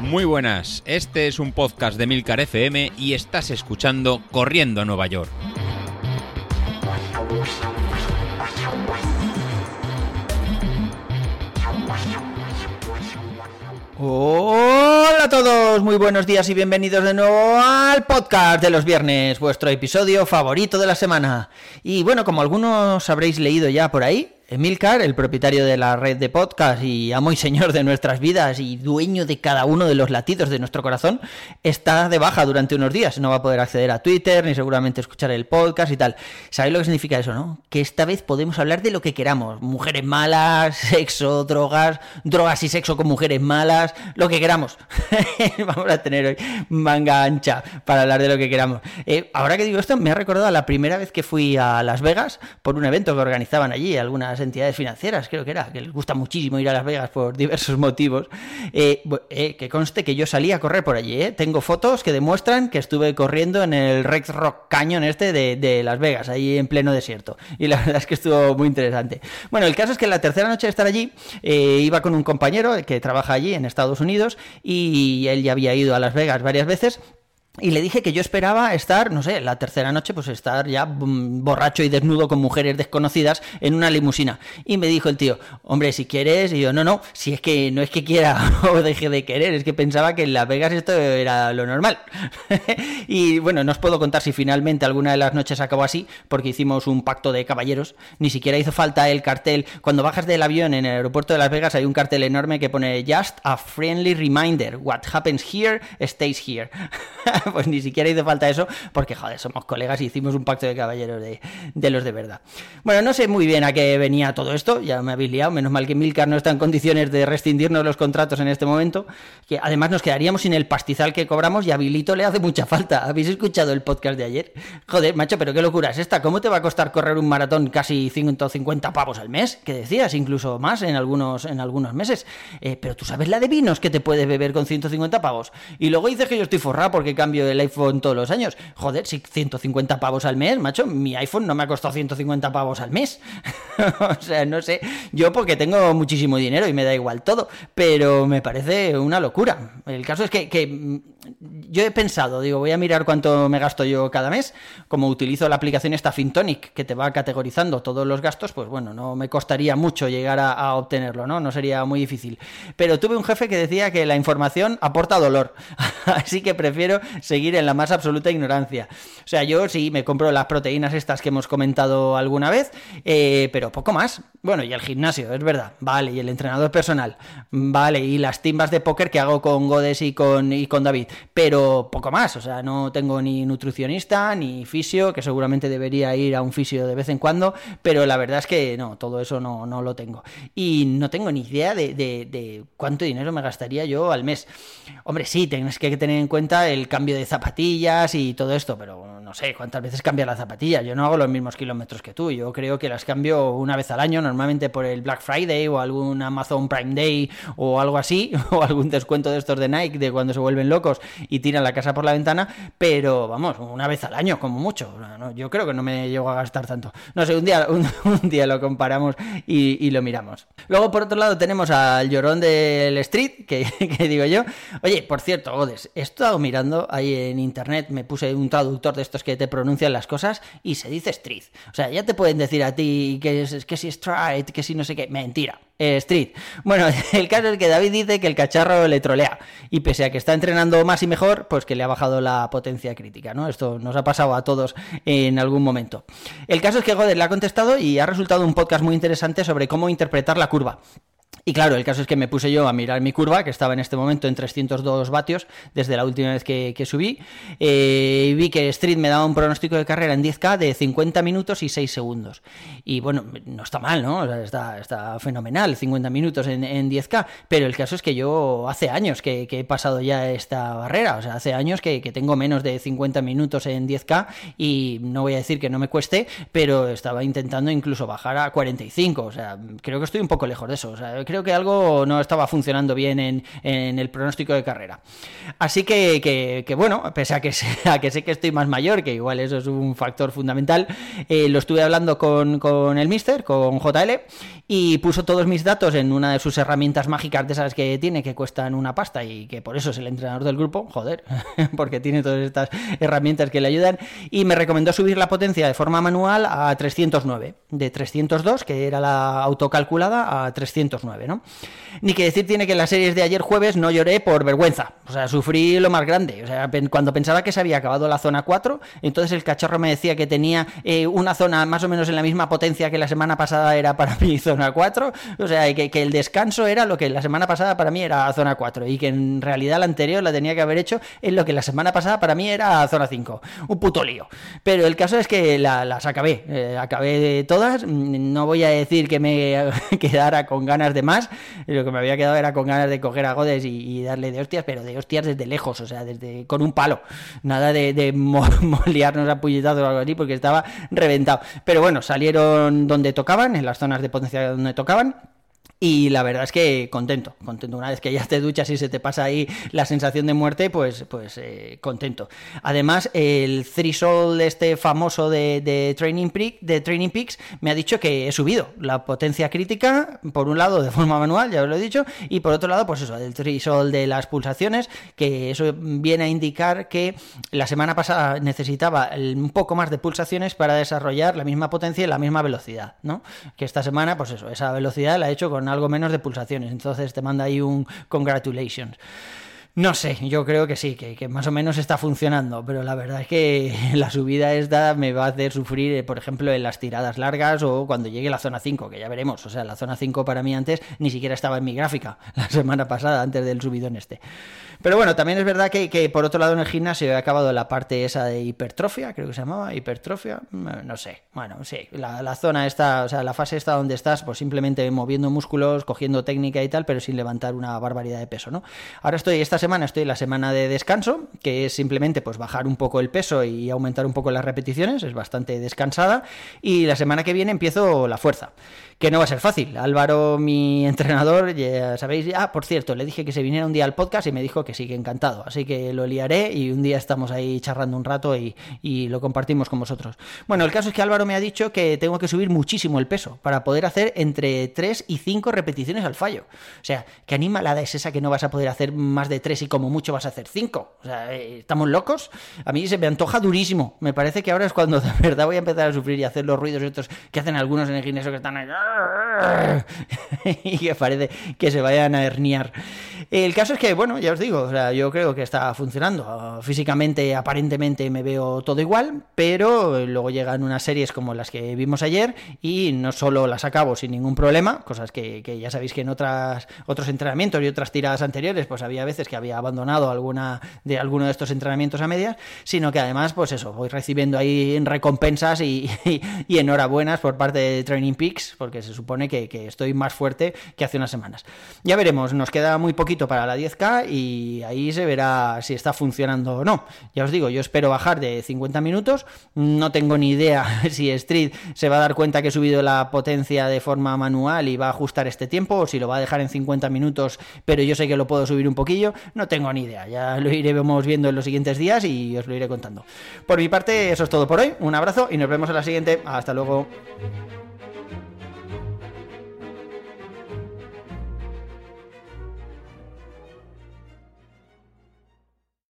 Muy buenas, este es un podcast de Milcar FM y estás escuchando Corriendo a Nueva York. Hola a todos, muy buenos días y bienvenidos de nuevo al podcast de los viernes, vuestro episodio favorito de la semana. Y bueno, como algunos habréis leído ya por ahí, Emilcar, el propietario de la red de podcast y amo y señor de nuestras vidas y dueño de cada uno de los latidos de nuestro corazón, está de baja durante unos días. No va a poder acceder a Twitter ni seguramente escuchar el podcast y tal. ¿Sabéis lo que significa eso, no? Que esta vez podemos hablar de lo que queramos. Mujeres malas, sexo, drogas, drogas y sexo con mujeres malas, lo que queramos. Vamos a tener hoy manga ancha para hablar de lo que queramos. Eh, ahora que digo esto, me ha recordado la primera vez que fui a Las Vegas por un evento que organizaban allí, algunas entidades financieras, creo que era, que les gusta muchísimo ir a Las Vegas por diversos motivos, eh, eh, que conste que yo salí a correr por allí, eh. tengo fotos que demuestran que estuve corriendo en el Rex Rock Canyon este de, Las Vegas, ahí en pleno desierto, y la verdad es que estuvo muy interesante. Bueno, el caso es que la tercera noche de estar allí, iba con un compañero que trabaja allí en Estados Unidos, y él ya había ido a Las Vegas varias veces, y le dije que yo esperaba estar, no sé, la tercera noche, pues estar ya mm, borracho y desnudo con mujeres desconocidas en una limusina. Y me dijo el tío, hombre, si quieres, y yo, no, no, si es que no es que quiera o deje de querer, es que pensaba que en Las Vegas esto era lo normal. y bueno, no os puedo contar si finalmente alguna de las noches acabó así, porque hicimos un pacto de caballeros, ni siquiera hizo falta el cartel. Cuando bajas del avión en el aeropuerto de Las Vegas hay un cartel enorme que pone Just a friendly reminder, what happens here stays here. pues ni siquiera hizo falta eso, porque joder, somos colegas y hicimos un pacto de caballeros de, los de verdad. Bueno, no sé muy bien a qué venía todo esto, ya me habéis liado, menos mal que Milcar no está en condiciones de rescindirnos los contratos en este momento, que además nos quedaríamos sin el pastizal que cobramos y a Bilito le hace mucha falta. ¿Habéis escuchado el podcast de ayer? Joder, macho, pero qué locura es esta, ¿cómo te va a costar correr un maratón casi 150 pavos al mes? ¿Qué decías? Incluso más en algunos, en algunos meses. Eh, pero tú sabes la de vinos que te puedes beber con 150 pavos. Y luego dices que yo estoy forrado porque cambio del iPhone todos los años. Joder, si 150 pavos al mes, macho, mi iPhone no me ha costado 150 pavos al mes. o sea, no sé, yo porque tengo muchísimo dinero y me da igual todo, pero me parece una locura. El caso es que, que yo he pensado, digo, voy a mirar cuánto me gasto yo cada mes. Como utilizo la aplicación esta Fintonic, que te va categorizando todos los gastos, pues bueno, no me costaría mucho llegar a, obtenerlo, ¿no? No sería muy difícil. Pero tuve un jefe que decía que la información aporta dolor. Así que prefiero seguir en la más absoluta ignorancia. O sea, yo sí me compro las proteínas estas que hemos comentado alguna vez, eh, pero poco más. Bueno, y el gimnasio, es verdad. Vale, y el entrenador personal. Vale, y las timbas de póker que hago con Godes y con, y con David. Pero poco más. O sea, no tengo ni nutricionista, ni fisio, que seguramente debería ir a un fisio de vez en cuando, pero la verdad es que no, todo eso no, no lo tengo. Y no tengo ni idea de, de cuánto dinero me gastaría yo al mes. Hombre, sí, tienes que tener en cuenta el cambio de zapatillas y todo esto, pero no sé cuántas veces cambia la zapatilla. Yo no hago los mismos kilómetros que tú. Yo creo que las cambio una vez al año, normalmente por el Black Friday o algún Amazon Prime Day o algo así, o algún descuento de estos de Nike de cuando se vuelven locos y tiran la casa por la ventana, pero vamos, una vez al año como mucho. yo creo que no me llego a gastar tanto. No sé, un día, un, día lo comparamos y, lo miramos. Luego, por otro lado, tenemos al llorón del Street, que, que digo yo, oye, por cierto, Odes, he estado mirando ahí en internet, me puse un traductor de estos que te pronuncian las cosas y se dice street. O sea, ya te pueden decir a ti que, es, que si stride, que si no sé qué. Mentira. Eh, street. Bueno, el caso es que David dice que el cacharro le trolea. Y pese a que está entrenando más y mejor, pues que le ha bajado la potencia crítica, ¿no? Esto nos ha pasado a todos en algún momento. El caso es que Goder le ha contestado y ha resultado un podcast muy interesante sobre cómo interpretar la curva. Y claro, el caso es que me puse yo a mirar mi curva, que estaba en este momento en 302 vatios desde la última vez que, subí, eh, y vi que Street me daba un pronóstico de carrera en 10K de 50 minutos y 6 segundos. Y bueno, no está mal, ¿no? está, está fenomenal, 50 minutos en, 10K, pero el caso es que yo hace años que, he pasado ya esta barrera, o sea, hace años que, tengo menos de 50 minutos en 10K y no voy a decir que no me cueste, pero estaba intentando incluso bajar a 45, o sea, creo que estoy un poco lejos de eso, o sea, creo que algo no estaba funcionando bien en, el pronóstico de carrera. Así que, que, bueno, pese a que, a que sé que estoy más mayor, que igual eso es un factor fundamental, eh, lo estuve hablando con, con el Mister, con JL, y puso todos mis datos en una de sus herramientas mágicas de esas que tiene, que cuestan una pasta y que por eso es el entrenador del grupo, joder, porque tiene todas estas herramientas que le ayudan, y me recomendó subir la potencia de forma manual a 309, de 302, que era la autocalculada, a 309, Ni que decir tiene que en las series de ayer jueves no lloré por vergüenza, o sea, sufrí lo más grande, o sea, cuando pensaba que se había acabado la zona 4, entonces el cacharro me decía que tenía eh, una zona más o menos en la misma potencia que la semana pasada era para mi zona 4, o sea, que, el descanso era lo que la semana pasada para mí era zona 4 y que en realidad la anterior la tenía que haber hecho en lo que la semana pasada para mí era zona 5, un puto lío. Pero el caso es que las acabé, eh, acabé todas, no voy a decir que me quedara con ganas de más, lo que me había quedado era con ganas de coger a Godes y, darle de hostias, pero de hostias desde lejos, o sea, desde con un palo, nada de, de molearnos a puñetazos o algo así, porque estaba reventado. Pero bueno, salieron donde tocaban, en las zonas de potencia donde tocaban. Y la verdad es que contento, contento. Una vez que ya te duchas y se te pasa ahí la sensación de muerte, pues, pues eh, contento. Además, el threshold este famoso de, Training Peak, de Training Peaks me ha dicho que he subido la potencia crítica, por un lado de forma manual, ya os lo he dicho, y por otro lado, pues eso, del threshold de las pulsaciones, que eso viene a indicar que la semana pasada necesitaba un poco más de pulsaciones para desarrollar la misma potencia y la misma velocidad, ¿no? Que esta semana, pues eso, esa velocidad la he hecho con algo menos de pulsaciones. Entonces te manda ahí un congratulations. No sé, yo creo que sí, que, más o menos está funcionando, pero la verdad es que la subida esta me va a hacer sufrir, eh, por ejemplo, en las tiradas largas o cuando llegue la zona 5, que ya veremos. O sea, la zona 5 para mí antes ni siquiera estaba en mi gráfica la semana pasada, antes del subidón este. Pero bueno, también es verdad que, por otro lado en el gimnasio he acabado la parte esa de hipertrofia, creo que se llamaba, hipertrofia, no sé. Bueno, sí, la, zona esta, o sea, la fase esta donde estás, pues simplemente moviendo músculos, cogiendo técnica y tal, pero sin levantar una barbaridad de peso, ¿no? Ahora estoy, esta semana estoy en la semana de descanso, que es simplemente pues bajar un poco el peso y aumentar un poco las repeticiones, es bastante descansada, y la semana que viene empiezo la fuerza que no va a ser fácil. Álvaro, mi entrenador, ya sabéis, ah, por cierto, le dije que se viniera un día al podcast y me dijo que sí, que encantado. Así que lo liaré y un día estamos ahí charlando un rato y, lo compartimos con vosotros. Bueno, el caso es que Álvaro me ha dicho que tengo que subir muchísimo el peso para poder hacer entre 3 y 5 repeticiones al fallo. O sea, que animalada es esa que no vas a poder hacer más de 3 y como mucho vas a hacer 5. O sea, eh, ¿estamos locos? A mí se me antoja durísimo. Me parece que ahora es cuando de verdad voy a empezar a sufrir y hacer los ruidos estos que hacen algunos en el gimnasio que están ahí y que parece que se vayan a herniar. El caso es que, bueno, ya os digo, o sea, yo creo que está funcionando. Físicamente, aparentemente me veo todo igual, pero luego llegan unas series como las que vimos ayer y no solo las acabo sin ningún problema, cosas que, ya sabéis que en otras, otros entrenamientos y otras tiradas anteriores, pues había veces que había abandonado alguna de alguno de estos entrenamientos a medias, sino que además, pues eso, voy recibiendo ahí recompensas y, y enhorabuenas por parte de Training Peaks, porque se supone que, estoy más fuerte que hace unas semanas. Ya veremos, nos queda muy para la 10K y ahí se verá si está funcionando o no. Ya os digo, yo espero bajar de 50 minutos, no tengo ni idea si Street se va a dar cuenta que he subido la potencia de forma manual y va a ajustar este tiempo o si lo va a dejar en 50 minutos, pero yo sé que lo puedo subir un poquillo, no tengo ni idea, ya lo iremos viendo en los siguientes días y os lo iré contando. Por mi parte, eso es todo por hoy, un abrazo y nos vemos en la siguiente, hasta luego.